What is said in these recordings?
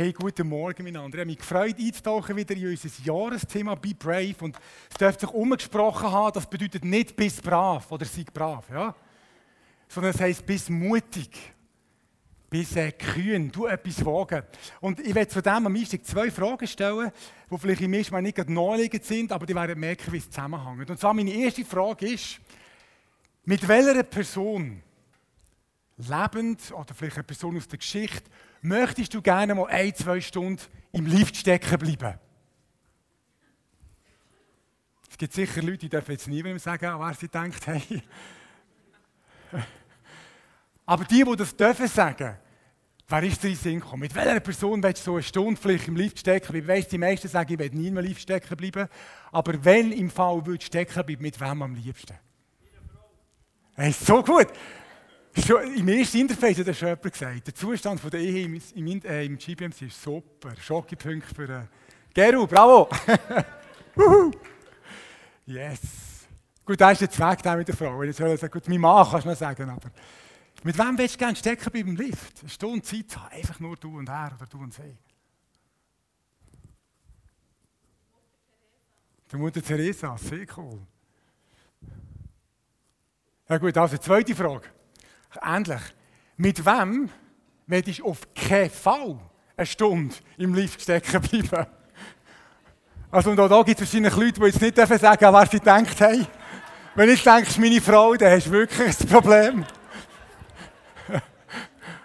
Hey, guten Morgen miteinander. Ich habe mich gefreut, einzutauchen wieder in unser Jahresthema Be Brave. Und es dürfte sich umgesprochen haben, das bedeutet nicht bis brav oder sei brav, ja? sondern es heisst bis mutig, bis äh, kühn, du etwas wagen. Und ich werde zu dem am meisten zwei Fragen stellen, die vielleicht im ersten Mal nicht naheliegend sind, aber die werden merken, wie es zusammenhängt. Und zwar meine erste Frage ist, mit welcher Person, lebend oder vielleicht eine Person aus der Geschichte, möchtest du gerne mal ein, zwei Stunden im Lift stecken bleiben? Es gibt sicher Leute, die dürfen jetzt niemandem sagen, wer sie denkt, hey. Aber die, die das dürfen sagen, wer ist dir in Sinn gekommen? Mit welcher Person willst du so eine Stunde vielleicht im Lift stecken? Ich weiss, die meisten sagen, ich will nie im Lift stecken bleiben. Aber wenn im Fall würdest stecken bleiben, mit wem am liebsten? Hey, so gut. Im ersten Interface hat schon jemand gesagt, der Zustand der Ehe im, im, äh, im GBMC ist super. Schokipunkt für äh, Geru, bravo! yes! Gut, da ist Zweck da mit der Frau. Ich soll sagen, gut, mein Mann kannst du noch sagen, aber mit wem willst du gerne stecken beim Lift? Eine Stunde Zeit haben, einfach nur du und er oder du und sie. Der Mutter Teresa, sehr cool. Ja gut, also zweite Frage. Ähnlich. Mit wem willst du auf keinen Fall eine Stunde im Lift stecken bleiben? Also und auch da gibt es wahrscheinlich Leute, die jetzt nicht sagen dürfen, wer sie denkt haben. Wenn ich denke, meine Frau, dann hast du wirklich ein Problem.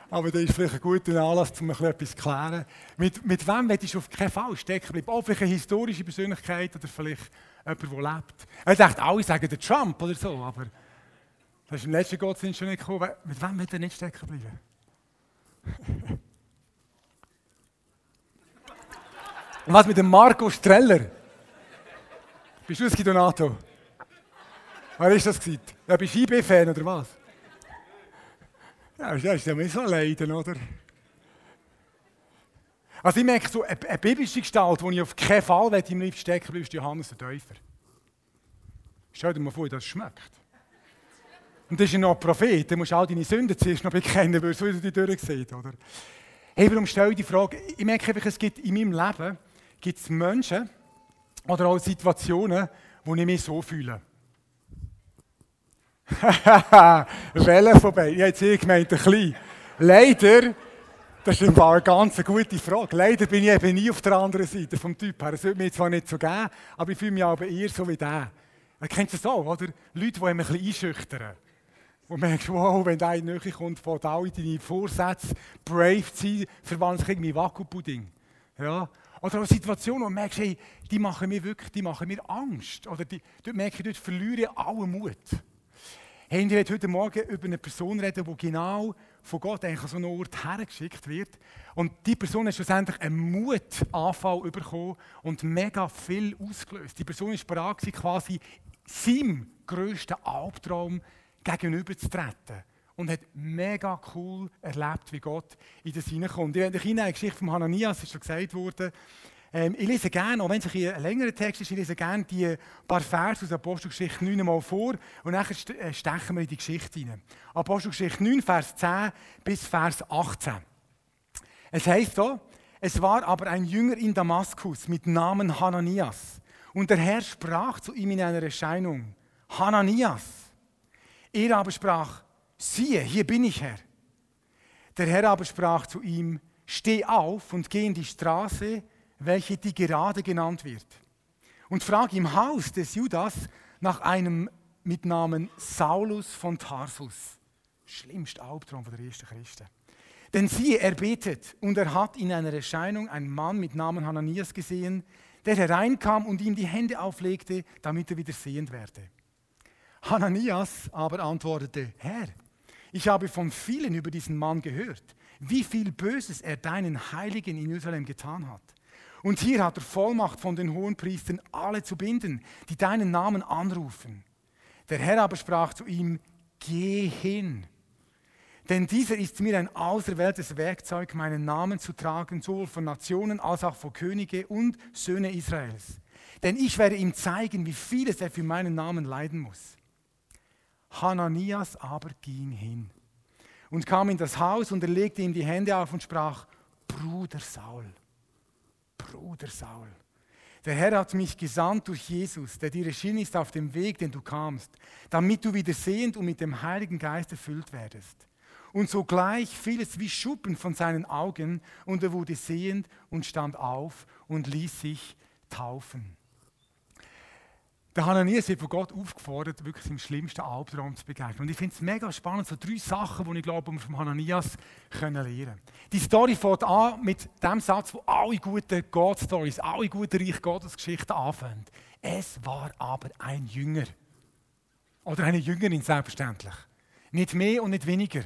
Aber das ist vielleicht ein guter Anlass, um etwas zu klären. Mit, mit wem willst du auf keinen Fall stecken bleiben? Auch vielleicht eine historische Persönlichkeit oder vielleicht jemand, der lebt. Er sagt, alle sagen der Trump oder so, aber das ist im letzten Gottesdienst schon nicht gekommen. Mit wem wird er nicht stecken bleiben? Und was mit dem Marco Streller? Bist du das Donato? Wer ist das gewesen? Ja, bist du IB-Fan oder was? Ja, das ist ja so leiden, oder? Also ich merke so, eine, eine biblische Gestalt, die ich auf keinen Fall im Lift stecken will, ist Johannes der Täufer. Stell dir mal vor, wie das schmeckt. Und das ist ja noch ein Prophet, der muss all deine Sünden zuerst noch bekennen, weil so die durchsehen, oder? Hey, warum stelle ich die Frage? Ich merke einfach, es gibt in meinem Leben gibt es Menschen oder auch Situationen, wo ich mich so fühle. Welle vorbei. Ich habe jetzt eh gemeint, ein klein. Leider, das ist eine ganz gute Frage. Leider bin ich eben nie auf der anderen Seite vom Typ her. Es würde mir zwar nicht so geben, aber ich fühle mich aber eher so wie der. Er kennt es auch, oder? Leute, die ein bisschen einschüchtern. Man merkt, wow, wenn der in die kommt, von all deine Vorsätze, brave zu sein, verwandelt sich irgendwie Wackelpudding. Ja? Oder auch Situationen, wo man merkt, hey, die machen mir wirklich, die machen mir Angst. Oder die, dort merke ich, dort verliere ich allen Mut. Hey, ich werde heute Morgen über eine Person reden, die genau von Gott eigentlich an so einen Ort hergeschickt wird. Und die Person hat schlussendlich einen Mutanfall bekommen und mega viel ausgelöst. Die Person war bereit, quasi seinem grössten Albtraum gegenüberzutreten. Und hat mega cool erlebt, wie Gott in das hineinkommt. Ich werde euch eine Geschichte von Hananias, ist schon gesagt worden. Ähm, ich lese gerne, auch wenn es ein längerer Text ist, ich lese gerne die paar Verse aus Apostelgeschichte 9 mal vor und dann äh, stechen wir in die Geschichte hinein. Apostelgeschichte 9, Vers 10 bis Vers 18. Es heißt so, es war aber ein Jünger in Damaskus mit Namen Hananias. Und der Herr sprach zu ihm in einer Erscheinung, Hananias. Er aber sprach, siehe, hier bin ich, Herr. Der Herr aber sprach zu ihm, steh auf und geh in die Straße, welche die gerade genannt wird. Und frag im Haus des Judas nach einem mit Namen Saulus von Tarsus. Schlimmster Albtraum der ersten Christen. Denn siehe, er betet und er hat in einer Erscheinung einen Mann mit Namen Hananias gesehen, der hereinkam und ihm die Hände auflegte, damit er wieder sehend werde. Hananias aber antwortete, Herr, ich habe von vielen über diesen Mann gehört, wie viel Böses er deinen Heiligen in Jerusalem getan hat. Und hier hat er Vollmacht von den Hohenpriestern, alle zu binden, die deinen Namen anrufen. Der Herr aber sprach zu ihm, geh hin. Denn dieser ist mir ein auserwähltes Werkzeug, meinen Namen zu tragen, sowohl von Nationen als auch von Könige und Söhne Israels. Denn ich werde ihm zeigen, wie vieles er für meinen Namen leiden muss. Hananias aber ging hin und kam in das Haus und er legte ihm die Hände auf und sprach, Bruder Saul. Bruder Saul. Der Herr hat mich gesandt durch Jesus, der dir erschienen ist auf dem Weg, den du kamst, damit du wieder sehend und mit dem Heiligen Geist erfüllt werdest. Und sogleich fiel es wie Schuppen von seinen Augen, und er wurde sehend und stand auf und ließ sich taufen. Der Hananias wird von Gott aufgefordert, wirklich im schlimmsten Albtraum zu begegnen. Und ich finde es mega spannend, so drei Sachen, die ich glaube, wir vom Hananias können lernen können. Die Story fängt an mit dem Satz, wo alle guten Gott-Stories, alle guten Reich Gottes-Geschichten anfangen. Es war aber ein Jünger. Oder eine Jüngerin, selbstverständlich. Nicht mehr und nicht weniger.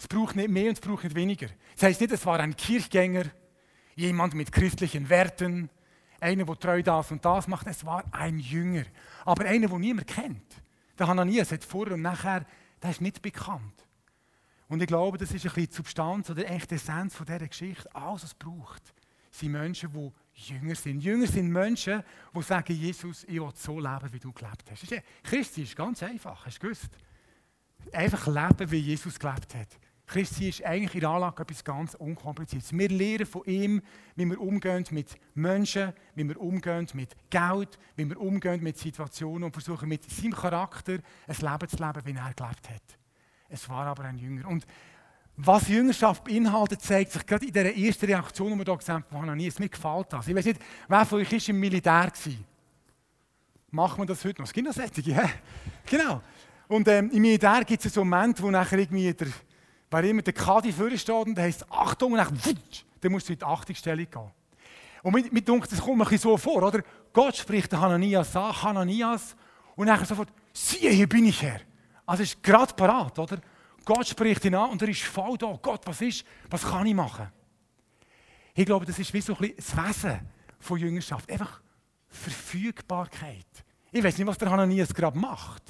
Es braucht nicht mehr und es braucht nicht weniger. Das heißt nicht, es war ein Kirchgänger, jemand mit christlichen Werten, einer, der treu das und das macht. Es war ein Jünger. Aber einer, den niemand kennt. Der Hananias hat vorher und nachher, der ist nicht bekannt. Und ich glaube, das ist ein bisschen die Substanz oder echt die Essenz von dieser Geschichte. Alles, was es braucht, sind Menschen, die Jünger sind. Jünger sind Menschen, die sagen, Jesus, ich will so leben, wie du gelebt hast. Christi ist ganz einfach, hast du gewusst? Einfach leben, wie Jesus gelebt hat. Christi ist eigentlich in der Anlage etwas ganz Unkompliziertes. Wir lernen von ihm, wie wir umgehen mit Menschen, wie wir umgehen mit Geld, wie wir umgehen mit Situationen und versuchen mit seinem Charakter ein Leben zu leben, wie er gelebt hat. Es war aber ein Jünger. Und was Jüngerschaft beinhaltet, zeigt sich gerade in dieser ersten Reaktion, die wir hier gesehen haben, Hananias. Mir gefällt das. Ich weiß nicht, wer von euch ist im Militär war. Machen wir das heute noch? Es gibt noch solche, ja? Genau. Und ähm, im Militär gibt es einen Moment, wo nachher irgendwie der Wer immer der Kadi vorsteht und heißt Achtung, und dann, wutsch, dann musst du in die Achtungsstellung gehen. Und mir, mir denkt, das kommt mir so vor, oder? Gott spricht Hananias an, Hananias, und dann sofort, siehe, hier bin ich Herr. Also ist gerade parat, oder? Gott spricht ihn an und er ist voll da. Gott, was ist, was kann ich machen? Ich glaube, das ist wie so ein bisschen das Wesen von Jüngerschaft. Einfach Verfügbarkeit. Ich weiß nicht, was der Hananias gerade macht.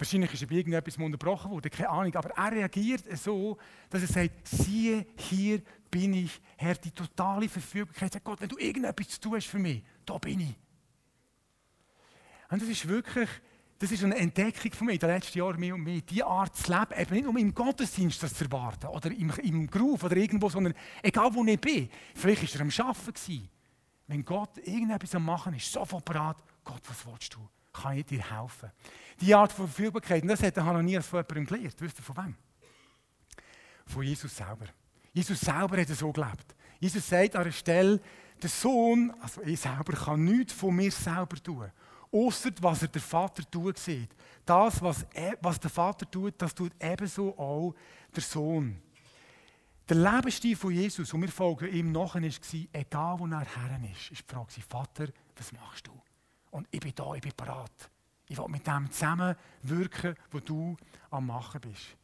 Wahrscheinlich ist er bei irgendetwas unterbrochen worden, keine Ahnung. Aber er reagiert so, dass er sagt: Siehe, hier bin ich, Herr, die totale Verfügbarkeit. Sagt Gott, wenn du irgendetwas hast für mich, da bin ich. Und das ist wirklich, das ist eine Entdeckung von mir in den letzten Jahren mehr und mehr. Die Art zu leben, eben nicht nur im Gottesdienst das zu erwarten oder im, im Groove oder irgendwo, sondern egal wo ich bin. Vielleicht war er am Arbeiten. Wenn Gott irgendetwas am Machen ist, sofort bereit, Gott, was willst du? Kann ich dir helfen? Die Art von Verfügbarkeit, und das hat Hananias von jemandem gelernt. Wisst ihr von wem? Von Jesus selber. Jesus selber hat so gelebt. Jesus sagt an einer Stelle, der Sohn, also ich selber, kann nichts von mir selber tun. Außer was er der Vater tut, sieht. Das, was, er, was der Vater tut, das tut ebenso auch der Sohn. Der Lebensstil von Jesus, und wir folgen ihm nachher, war, egal wo er her ist, ist die Frage, Vater, was machst du? Und ich bin da, ich bin bereit. Ich will mit dem zusammen wirken, was du am Machen bist.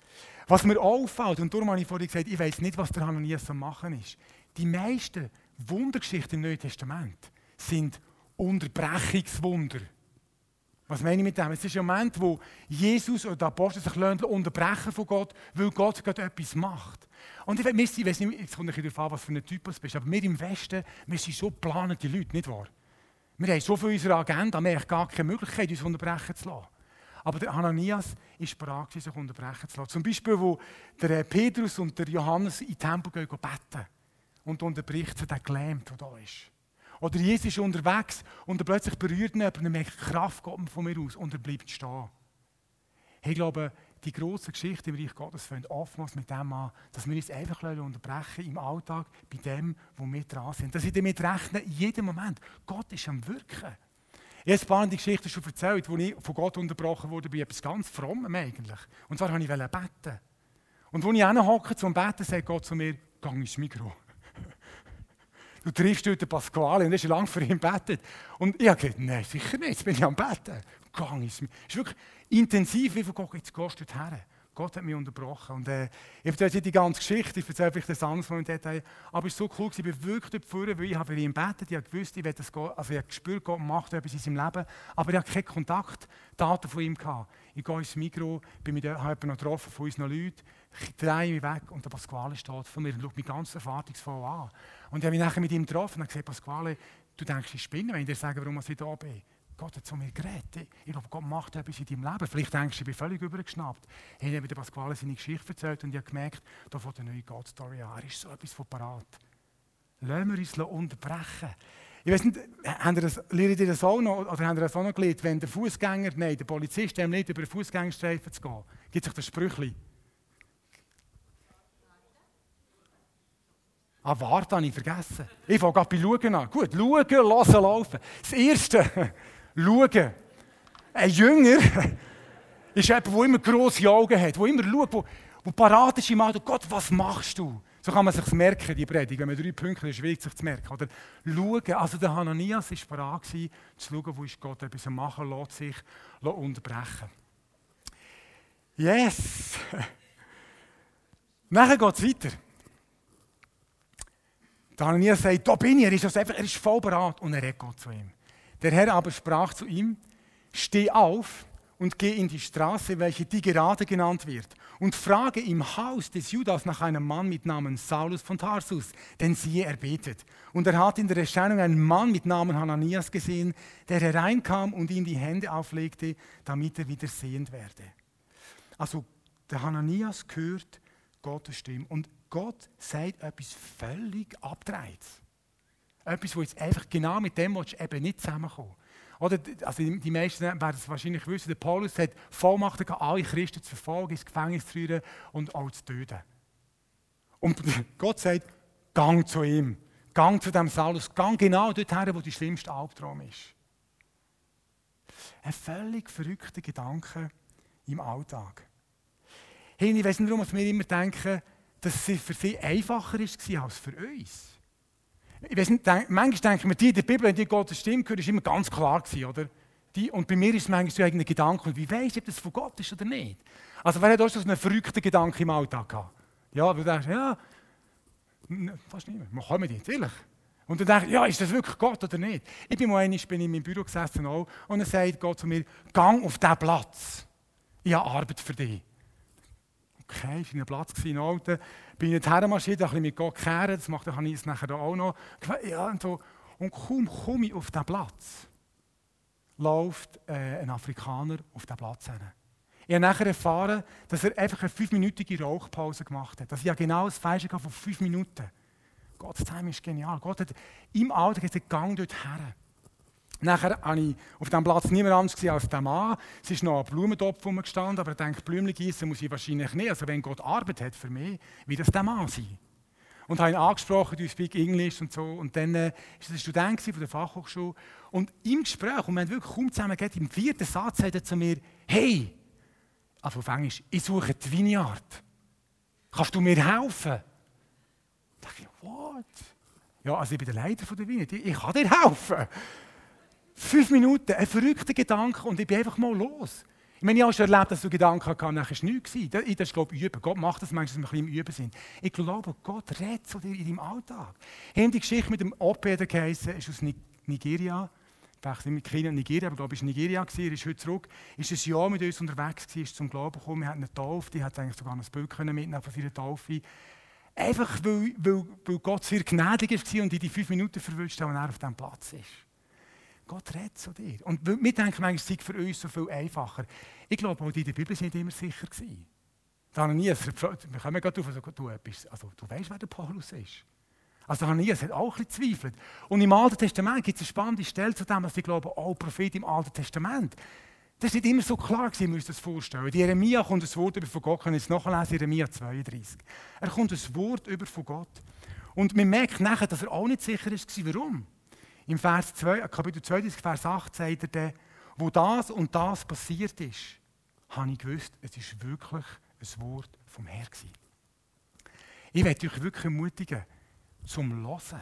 Was mir auffällt, und darum habe ich vorhin gesagt, ich weiß nicht, was der Hananias am Machen ist. Die meisten Wundergeschichten im Neuen Testament sind Unterbrechungswunder. Was meine ich mit dem? Es ist ein Moment, wo Jesus oder der Apostel sich unterbrechen von Gott, weil Gott gerade etwas macht. Und ich weiß nicht, jetzt kommt ein bisschen darauf an, was für ein Typus du bist, aber wir im Westen, wir sind so planende Leute, nicht wahr? Wir haben so viel unserer Agenda, wir haben gar keine Möglichkeit, uns unterbrechen zu lassen. Aber der Hananias ist bereit, sich unterbrechen zu lassen. Zum Beispiel, wo der Petrus und der Johannes in den Tempel gehen, beten und unterbricht sie den Gelähmt, der da ist. Oder Jesus ist unterwegs und er plötzlich berührt ihn und er merkt, Kraft kommt von mir aus und er bleibt stehen. Ich glaube, die grosse Geschichte im Reich Gottes fängt oftmals mit dem an, dass wir uns einfach unterbrechen im Alltag bei dem, wo wir dran sind. Dass ich damit rechne, in jedem Moment. Gott ist am Wirken. Ich habe ein paar die Geschichte schon erzählt, wo ich von Gott unterbrochen wurde bei etwas ganz Frommem eigentlich. Und zwar wollte ich beten. Und als ich hocke zum Beten, sagt Gott zu mir, geh ins Mikro. Du triffst heute Pasquale und er ist lange für ihn betet. Und ich habe gesagt, nein, sicher nicht, jetzt bin ich am Beten. Gang ins Mikro. Es ist wirklich intensiv, wie von Gott, jetzt gehst du her. Gott hat mich unterbrochen. Und, äh, ich erzähle jetzt die ganze Geschichte, ich erzähle vielleicht das anders im Detail. Aber es war so cool, ich bin wirklich dort vorne, weil ich habe für ihn gebetet, ich habe gewusst, ich, das also ich habe gespürt, Gott macht etwas in seinem Leben, aber ich habe keine Kontaktdaten von ihm gehabt. Ich gehe ins Mikro, bin mit habe noch getroffen von unseren Leuten, ich drehe mich weg und der Pasquale steht vor mir und schaut mich ganz erwartungsvoll an. Und ich habe mich nachher mit ihm getroffen und gesagt, Pasquale, du denkst, ich spinne, wenn ich dir sage, warum ich da bin. Gott hat zu mir geredet. Ich glaube, Gott macht etwas in deinem Leben. Vielleicht denkst du, ich bin völlig übergeschnappt. Ich habe der Pasquale seine Geschichte erzählt und ich habe gemerkt, da fängt eine neue Gott-Story an. Ist so etwas von parat. lassen wir uns unterbrechen. Ich weiß nicht, habt ihr das, lernt ihr das auch noch, oder habt ihr das auch noch gelernt, wenn der Fußgänger, nein, der Polizist, der nicht über den Fußgängerstreifen zu gehen, gibt sich das Sprüchli. Ah, warte, habe ich vergessen. Ich fange gerade bei Schauen an. Gut, schauen, lassen, laufen. Das Erste, schauen. Ein Jünger ist jemand, der immer grosse Augen hat, der immer schaut, der parat ist im Auto. Gott, was machst du? So kann man sich merken, die Predigt. Wenn man drei Punkte ist, schwierig sich zu merken. Oder schauen. Also der Hananias war parat, zu schauen, wo ist Gott etwas machen, lässt sich unterbrechen. Yes! Nachher geht es weiter. Der Hananias sagt, da bin ich, er ist, also einfach, er ist voll bereit und er redet zu ihm. Der Herr aber sprach zu ihm, steh auf und geh in die Straße, welche die gerade genannt wird, und frage im Haus des Judas nach einem Mann mit Namen Saulus von Tarsus, denn siehe, er betet. Und er hat in der Erscheinung einen Mann mit Namen Hananias gesehen, der hereinkam und ihm die Hände auflegte, damit er wieder sehend werde. Also der Hananias hört Gottes Stimme und Gott sagt etwas völlig abdreht. Etwas, wo jetzt einfach genau mit dem eben nicht zusammenkommen. Oder, also die meisten werden es wahrscheinlich wissen, der Paulus hat Vollmacht gehabt, alle Christen zu verfolgen, ins Gefängnis zu führen und auch zu töten. Und Gott sagt, gang zu ihm, gang zu dem Saulus, gang genau dorthin, wo die schlimmste Albtraum ist. Ein völlig verrückter Gedanke im Alltag. Hey, ich weiß nicht, warum wir immer denken, dass es für sie einfacher war als für uns. Ich weiß nicht, denk, manchmal denken wir, die in der Bibel, die Gottes Stimme gehört, ist immer ganz klar gewesen, oder? Die, und bei mir ist es manchmal so ein Gedanke, wie weiß ich, ob das von Gott ist oder nicht? Also wer hat auch so einen verrückten Gedanken im Alltag gehabt? Ja, du denkst, ja, fast nicht mehr, wir kommen nicht, ehrlich. Und dann denke ich, ja, ist das wirklich Gott oder nicht? Ich bin mal einmal bin in meinem Büro gesessen auch, und dann sagt Gott zu mir, gang auf diesen Platz. Ich habe Arbeit für dich. Okay, ich war ein Platz in Alten. Bin ich hermarschiert, ein bisschen mit Gott kehren, das macht habe ich es nachher auch noch. Ja, und, so. und kaum komme ich auf diesen Platz, läuft äh, ein Afrikaner auf diesen Platz hin. Ich habe nachher erfahren, dass er einfach eine fünfminütige Rauchpause gemacht hat. Dass ich genau das Falsche von fünf Minuten. Gottes Time ist genial. Gott hat im Alltag gesagt, gang dort her. Nachher war ich auf diesem Platz niemand anders als der Mann. Es ist noch ein Blumentopf gestanden, aber ich denke, Blümchen gießen muss ich wahrscheinlich nicht. Also wenn Gott Arbeit hat für mich, wie das der Mann sein. Und habe ihn angesprochen, du speak English und so. Und dann war äh, er ein Student von der Fachhochschule. Und im Gespräch, und wir haben wirklich kaum zusammen geredet, im vierten Satz sagt er zu mir, hey, also auf Englisch, ich suche die Vineyard. Kannst du mir helfen? Da dachte ich, what? Ja, also ich bin der Leiter der Vineyard, ich kann dir helfen. Fünf Minuten, ein verrückter Gedanke und ich bin einfach mal los. Ich meine, ich habe schon erlebt, dass du Gedanken hattest, nachher war nichts. Das ist, glaube Üben. Gott macht das manchmal, dass wir ein bisschen im Üben sind. Ich glaube, Gott redet zu dir in deinem Alltag. Haben die Geschichte mit dem Opeder geheißen, ist aus Nigeria. Ich nicht mit Kenia und Nigeria, aber ich glaube, es war Nigeria. Er ist heute zurück. Ist ein Jahr mit uns unterwegs gewesen, ist zum Glauben gekommen. Wir hatten eine Taufe, die hat eigentlich sogar ein Bild mitnehmen von seiner Taufe. Einfach, weil, weil, weil Gott sehr gnädig war und in die fünf Minuten verwünscht hat, und er auf diesem Platz ist. Gott redet zu dir. Und wir denken manchmal, es sei für uns so viel einfacher. Ich glaube, auch die in der Bibel sind immer sicher gewesen. Da nie, wir kommen gerade auf, also, du, bist, also, du weißt, wer der Paulus ist. Also Hananias hat auch ein bisschen zweifelt. Und im Alten Testament gibt es eine spannende Stelle zu dem, dass ich glaube, oh, Prophet im Alten Testament. Das ist nicht immer so klar gewesen, müsst ihr das vorstellen. Die Jeremia kommt ein Wort über von Gott, können jetzt nachlesen, Jeremia 32. Er kommt ein Wort über von Gott. Und man merkt nachher, dass er auch nicht sicher ist, warum. Im Vers 2, äh, Kapitel 2, Vers 8 sagt er dann, wo das und das passiert ist, habe ich gewusst, es ist wirklich ein Wort vom Herrn gewesen. Ich möchte euch wirklich ermutigen, zum Hören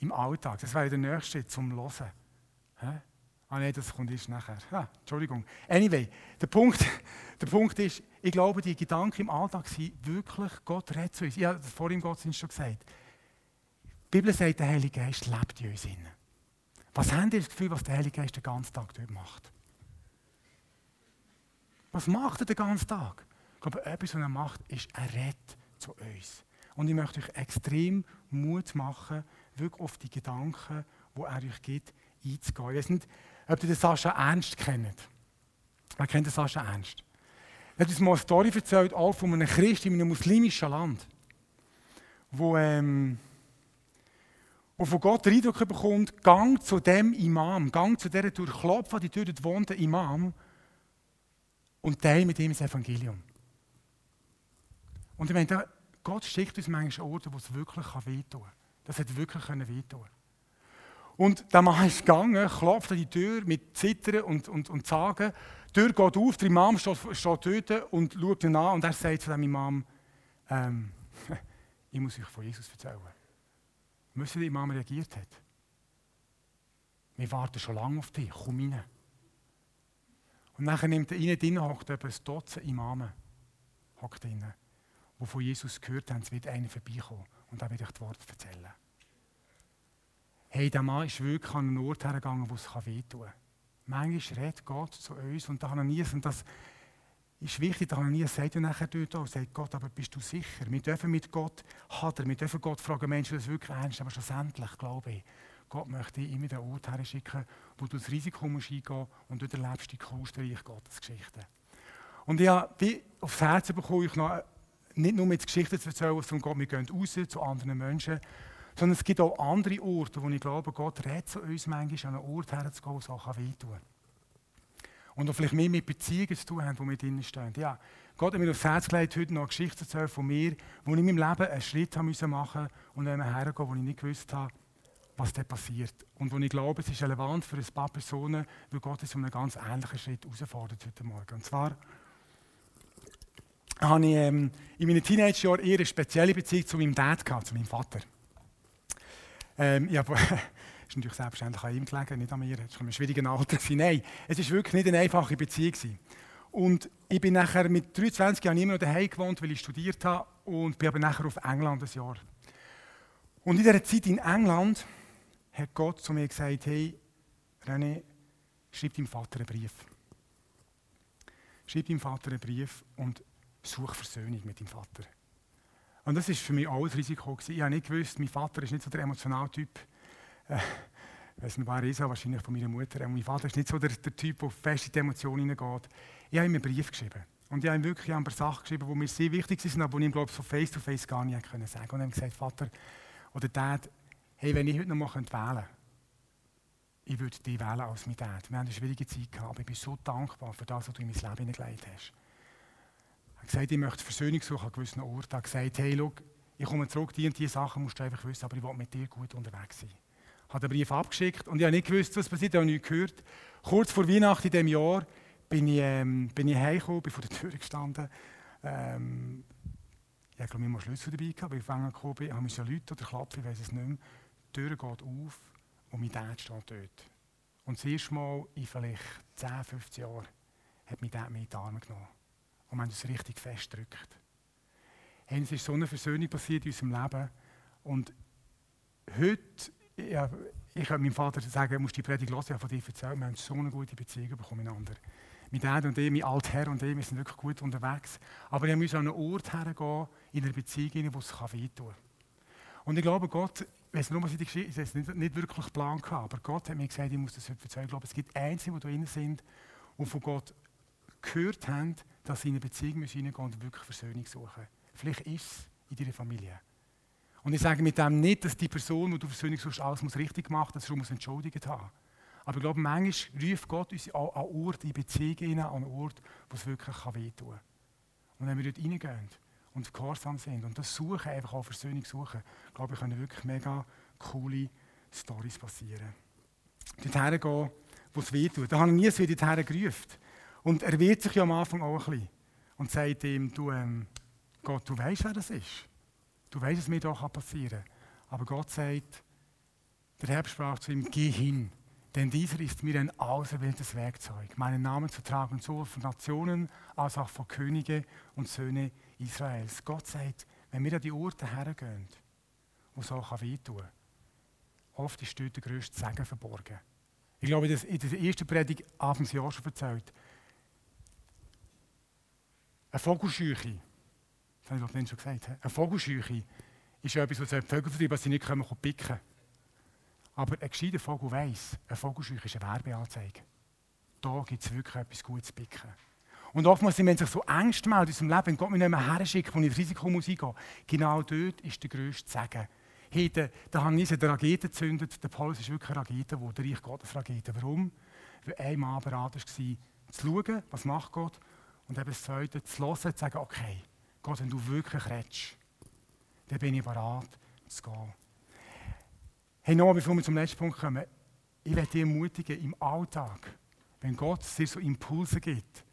im Alltag. Das wäre der nächste zum Hören. Hä? Ah nein, das kommt erst nachher. Ah, Entschuldigung. Anyway, der Punkt, der Punkt ist, ich glaube, die Gedanken im Alltag sind wirklich, Gott redet zu uns. Ich habe das vorhin im Gottesdienst schon gesagt. Die Bibel sagt, der Heilige Geist lebt in uns. Was habt ihr das Gefühl, was der Heilige Geist den ganzen Tag dort macht? Was macht er den ganzen Tag? Ich glaube, etwas, was er macht, ist, er redet zu uns. Und ich möchte euch extrem Mut machen, wirklich auf die Gedanken, die er euch gibt, einzugehen. Ich weiß nicht, ob ihr den Sascha Ernst kennt. Wer kennt den Sascha Ernst? Er hat uns mal eine Story erzählt, auch von einem Christ in einem muslimischen Land, wo ähm, und von Gott den Eindruck bekommt, gang zu dem Imam, gang zu dieser Tür, klopf an die Tür, dort wohnt der Imam und teile mit ihm das Evangelium. Und ich meine, Gott schickt uns manchmal Orte, wo es wirklich wehtun kann. Das hat wirklich wehtun Und der Mann ist gegangen, klopft an die Tür mit Zittern und, und, und Zagen. Die Tür geht auf, der Imam steht, steht dort und schaut ihn an und er sagt zu dem Imam, ähm, ich muss euch von Jesus erzählen. Wissen wie Imam reagiert hat? Wir warten schon lange auf dich, komm rein. Und dann nimmt er rein, drinnen hockt etwa ein Dutzend Imamen, hockt drinnen, die von Jesus gehört haben, es wird einer vorbeikommen und dann werde ich das Wort erzählen. Hey, der Mann ist wirklich an einen Ort hergegangen, wo es wehtun kann. Manchmal redet Gott zu uns und da habe ich nie, und das ist wichtig, da nie gesagt, und nachher dort auch, sagt Gott, aber bist du sicher? Wir dürfen mit Gott hadern, wir dürfen Gott fragen, Menschen, das wirklich ernst, aber schlussendlich glaube ich, Gott möchte dich immer den Ort her schicken, wo du das Risiko musst eingehen und dort erlebst die coolste Reich Gottes Geschichte. Und ich habe aufs Herz bekommen, ich noch nicht nur mit Geschichten zu erzählen, sondern Gott, wir gehen raus zu anderen Menschen, sondern es gibt auch andere Orte, wo ich glaube, Gott rät zu uns manchmal, an einen Ort herzugehen, wo es auch wehtun kann. Und auch vielleicht mehr mit Beziehungen zu tun haben, die wir drinnen stehen. Ja, Gott hat mir aufs Herz gelegt, heute noch eine Geschichte zu erzählen von mir, wo ich in meinem Leben einen Schritt machen musste und dann hergehen, wo ich nicht gewusst habe, was da passiert. Und wo ich glaube, es ist relevant für ein paar Personen, weil Gott uns um einen ganz ähnlichen Schritt herausfordert heute Morgen. Und zwar habe ich ähm, in meinen Teenagerjahren eher eine spezielle Beziehung zu meinem Dad gehabt, zu meinem Vater. Ähm, ich habe, ist natürlich selbstverständlich an ihm gelegen, nicht an mir. Es war ein schwieriger Alter. Nein, es war wirklich nicht eine einfache Beziehung. Und ich bin nachher mit 23 Jahren immer noch daheim gewohnt, weil ich studiert habe und bin aber nachher auf England ein Jahr. Und in dieser Zeit in England hat Gott zu mir gesagt, hey, René, schreib deinem Vater einen Brief. Schreib deinem Vater einen Brief und such Versöhnung mit deinem Vater. Und das war für mich auch ein Risiko. Ich habe nicht gewusst, mein Vater ist nicht so der emotionale Typ. Äh, weiß nicht, wer ist wahrscheinlich von meiner Mutter. Und mein Vater ist nicht so der, der Typ, der fest in die Emotionen hineingeht. Ich habe ihm einen Brief geschrieben. Und ich habe ihm wirklich ein paar Sachen geschrieben, die mir sehr wichtig sind, aber die ich ihm, glaube ich, so face to face gar nicht sagen konnte. Und ich habe gesagt, Vater oder Dad, hey, wenn ich heute noch mal wählen könnte, ich würde dich wählen als mein Dad. Wir haben eine schwierige Zeit gehabt, aber ich bin so dankbar für das, was du in mein Leben hineingelegt hast. Er hat gesagt, ich möchte Versöhnung suchen an gewissen Orten. Er hat gesagt, hey, schau, ich komme zurück, die und die Sachen musst du einfach wissen, aber ich will mit dir gut unterwegs sein. Habe den Brief abgeschickt und ich habe nicht gewusst, was passiert, ich habe nichts gehört. Kurz vor Weihnachten in diesem Jahr bin ich, ähm, bin ich heimgekommen, bin vor der Tür gestanden. Ähm, ich glaube ich, immer Schlüssel dabei gehabt, weil ich gekommen bin. Ich mich Leute oder klopfen, ich weiß es nicht mehr. Die Tür geht auf und mein Dad steht dort. Und das erste Mal in vielleicht 10, 15 Jahren hat mein Dad mich in die Arme genommen. Und wir haben uns richtig festgedrückt. Hey, es ist so eine Versöhnung passiert in unserem Leben. Und heute, ja, ich könnte meinem Vater sagen, er muss die Predigt hören, ich habe von dir erzählt, wir haben so eine gute Beziehung bekommen miteinander. Mein Dad und ich, mein Altherr und ich, wir sind wirklich gut unterwegs. Aber ich muss an einen Ort hergehen, in einer Beziehung, wo es wehtun kann. Und ich glaube, Gott, ich weiß nicht, was ich die Geschichte ich nicht, nicht wirklich Plan gehabt, aber Gott hat mir gesagt, ich muss das heute erzählen. Ich glaube, es gibt Einzelne, die da sind und von Gott gehört haben, dass sie in eine Beziehung müssen und wirklich Versöhnung suchen. Vielleicht ist es in deiner Familie. Und ich sage mit dem nicht, dass die Person, die du Versöhnung suchst, alles muss richtig machen muss, dass sie muss entschuldigt haben. Aber ich glaube, manchmal ruft Gott uns an einen Ort, in Beziehungen an einen Ort, wo es wirklich wehtun kann. Und wenn wir dort reingehen und gehorsam sind und das suchen, einfach auch Versöhnung suchen, glaube ich, können wirklich mega coole Stories passieren. Dort hergehen, wo es wehtut. Da habe ich nie so dorthin gerufen. Und er wird sich ja am Anfang auch ein bisschen und sagt ihm, du, ähm, Gott, du weißt, wer das ist. Du weißt, was mir passieren kann. Aber Gott sagt, der Herr sprach zu ihm, geh hin, denn dieser ist mir ein auserwähltes Werkzeug, meinen Namen zu tragen, sowohl von Nationen als auch von Könige und Söhne Israels. Gott sagt, wenn wir an die Orte hergehen, wo es auch wehtun oft ist dort der grösste Segen verborgen. Ich glaube, das in der ersten Predigt Anfangs Jahr schon erzählt. Eine Vogelscheuche, das habe ich doch schon gesagt, eine Vogelscheuche ist etwas, was Vögel vertreiben, dass sie nicht picken können. Aber ein gescheiter Vogel weiss, ein Vogelscheuch ist eine Werbeanzeige. Da gibt es wirklich etwas Gutes zu picken. Und oftmals, wenn sich so Ängste melden in unserem Leben, wenn Gott mich nicht mehr herschickt, wo ich ins Risiko muss eingehen genau dort ist der grösste Segen. Hey, der, der Hannes hat eine Rakete gezündet, der Paulus ist wirklich eine Rakete geworden, der Reich Gottes Rakete. Warum? Weil ein Mann bereit war, zu schauen, was macht Gott, und eben das Zweite, zu hören, zu sagen, okay, Gott, wenn du wirklich redest, dann bin ich bereit, zu gehen. Hey, nochmal, bevor wir zum letzten Punkt kommen, ich werde dich ermutigen, im Alltag, wenn Gott dir so Impulse gibt,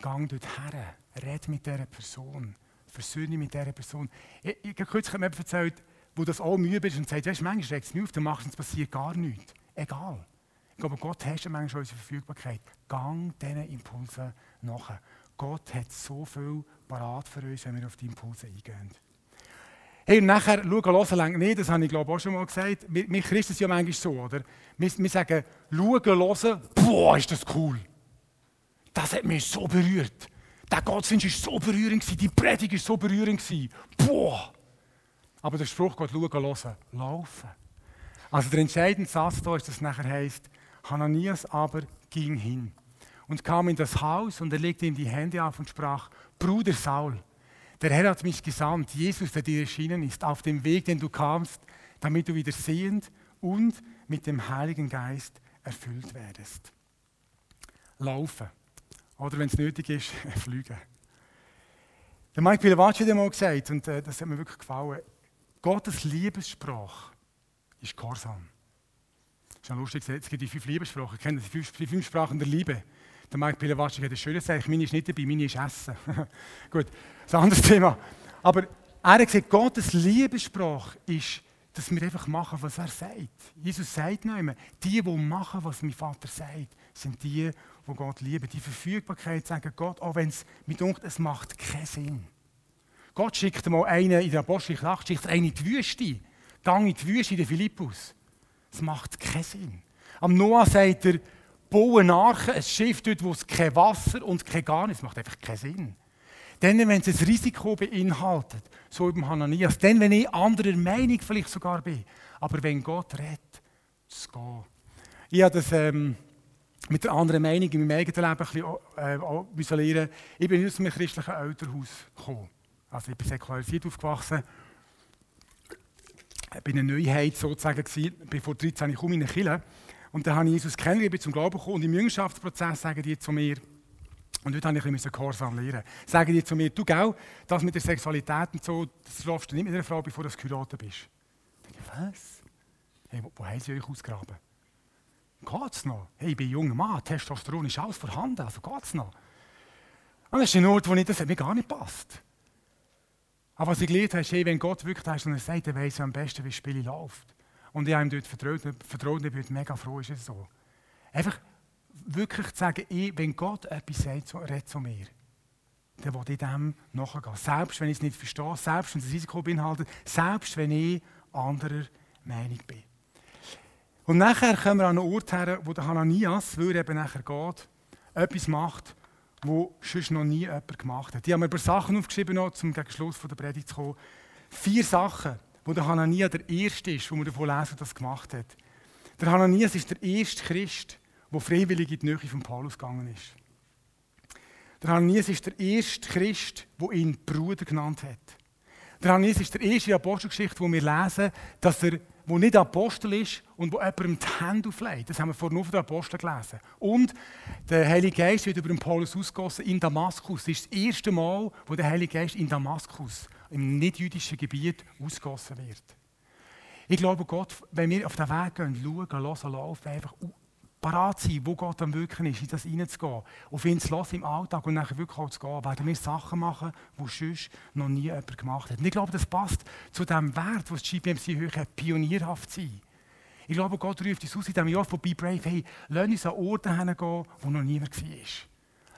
gang dort her, red mit dieser Person, versöhne mit dieser Person. Ich, ich, kürzlich hat mir erzählt, wo das auch müde ist und sagt, weißt du, manchmal regt es mich auf, dann machst du es passiert gar nichts. Egal. Ich glaube, Gott hat manchmal unsere Verfügbarkeit. Gang diesen Impulsen nach. Gott hat so viel parat für uns, wenn wir auf die Impulse eingehen. Hey, und nachher schauen, hören, lenken nicht, das habe ich glaube auch schon mal gesagt. Wir, wir Christen sind ja manchmal so, oder? Wir, wir sagen, schauen, hören, boah, ist das cool. Das hat mich so berührt. Der Gottesdienst war so berührend, die Predigt war so berührend. Boah! Aber der Spruch geht schauen, hören, laufen. Also der entscheidende Satz da ist, dass es nachher heisst, Hananias aber ging hin und kam in das Haus und er legte ihm die Hände auf und sprach, Bruder Saul, der Herr hat mich gesandt, Jesus, der dir erschienen ist, auf dem Weg, den du kamst, damit du wieder sehend und mit dem Heiligen Geist erfüllt werdest. Laufen. Oder wenn es nötig ist, fliegen. Der Mike Pilawatsch hat mal gesagt, und äh, das hat mir wirklich gefallen, Gottes Liebessprache ist Gehorsam. Das ist ja lustig, es gibt die fünf Liebessprachen. Kennen die fünf Sprachen der Liebe? Der Mike Pilawatsch hat ein schönes gesagt, meine ist nicht dabei, meine ist Essen. Gut, das ist ein anderes Thema. Aber er hat gesagt, Gottes Liebessprache ist, dass wir einfach machen, was er sagt. Jesus sagt nicht mehr, die, die machen, was mein Vater sagt, sind die, die Gott lieben. Die Verfügbarkeit sagen Gott, auch wenn es mit uns, es macht keinen Sinn. Gott schickt mal einen in der Apostelgeschichte 8, schickt einen in die Wüste. Gang in die Wüste, den Philippus. Es macht keinen Sinn. Am Noah sagt er, baue eine Arche, ein Schiff dort, wo es kein Wasser und kein Garn ist. Das macht einfach keinen Sinn. Dann, wenn es ein Risiko beinhaltet, so über Hananias, dann, wenn ich anderer Meinung vielleicht sogar bin, aber wenn Gott redet, zu gehen. Ich habe das ähm, mit der anderen Meinung in meinem eigenen Leben ein bisschen äh, lernen. Ich bin aus einem christlichen Elternhaus gekommen. Also ich bin säkularisiert aufgewachsen. Ich bin eine Neuheit sozusagen gewesen. Ich bin vor 13 Jahren in eine Kirche. Und dann habe ich Jesus kennengelernt, bin zum Glauben gekommen. Und im Jüngerschaftsprozess sagen die zu mir, und heute habe ich ein bisschen Gehorsam lernen. Sagen die zu mir, du, gell, das mit der Sexualität und so, das schaffst du nicht mit einer Frau, bevor du geheiratet bist. Ich denke, was? Hey, wo, wo haben sie euch ausgraben? Geht's noch? Hey, ich bin ein junger Mann, Testosteron ist alles vorhanden, also geht's noch? Und das ist ein Ort, wo ich, das hat mir gar nicht passt. Aber was ich gelernt habe, ist, hey, wenn Gott wirklich da ist und er sagt, dann weiss am besten, wie das Spiel läuft. Und ich habe ihm dort vertraut, vertraut und ich bin mega froh, ist es so. Einfach wirklich zu sagen, ich, wenn Gott etwas sagt, so, redet zu mir, dann will ich dem nachgehen. Selbst wenn ich es nicht verstehe, selbst wenn es ein Risiko beinhaltet, selbst wenn ich anderer Meinung bin. Und nachher kommen wir an einen Ort her, wo der Hananias, weil er eben nachher geht, etwas macht, wo sonst noch nie jemand gemacht hat. Die haben mir ein paar Sachen aufgeschrieben, um gegen Schluss der Predigt zu kommen. Vier Sachen, wo der Hananias der Erste ist, wo wir davon lesen, das gemacht hat. Der Hananias ist der erste Christ, der freiwillig in die Nähe von Paulus gegangen ist. Der Hananias ist der erste Christ, der ihn Bruder genannt hat. Der Hananias ist der erste in Apostelgeschichte, wo wir lesen, dass er wo nicht Apostel ist und wo jemandem die Hände auflegt. Das haben wir vorhin nur von den Aposteln gelesen. Und der Heilige Geist wird über den Paulus ausgegossen in Damaskus. Das ist das erste Mal, wo der Heilige Geist in Damaskus, im nicht-jüdischen Gebiet, ausgegossen wird. Ich glaube, Gott, wenn wir auf den Weg gehen, schauen, hören, laufen, einfach parat sein, wo Gott am Wirken ist, in das hineinzugehen, auf ihn zu lassen im Alltag und nachher wirklich auch zu gehen, werden wir Sachen machen, die sonst noch nie jemand gemacht hat. Und ich glaube, das passt zu dem Wert, was die GPMC hoch hat, pionierhaft sein. Ich glaube, Gott ruft uns aus in diesem Jahr von Be Brave, hey, lass uns an Orte hingehen, wo noch niemand war.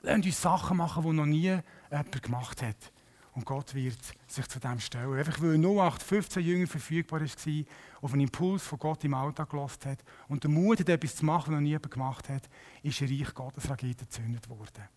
Lass uns Sachen machen, die noch nie jemand gemacht hat. Und Gott wird sich zu dem stellen. Einfach weil 0815 Jünger verfügbar war, auf einen Impuls von Gott im Alltag gelassen hat und der Mut etwas zu machen, was noch nie gemacht hat, ist ein Reich Gottes Rakete gezündet worden.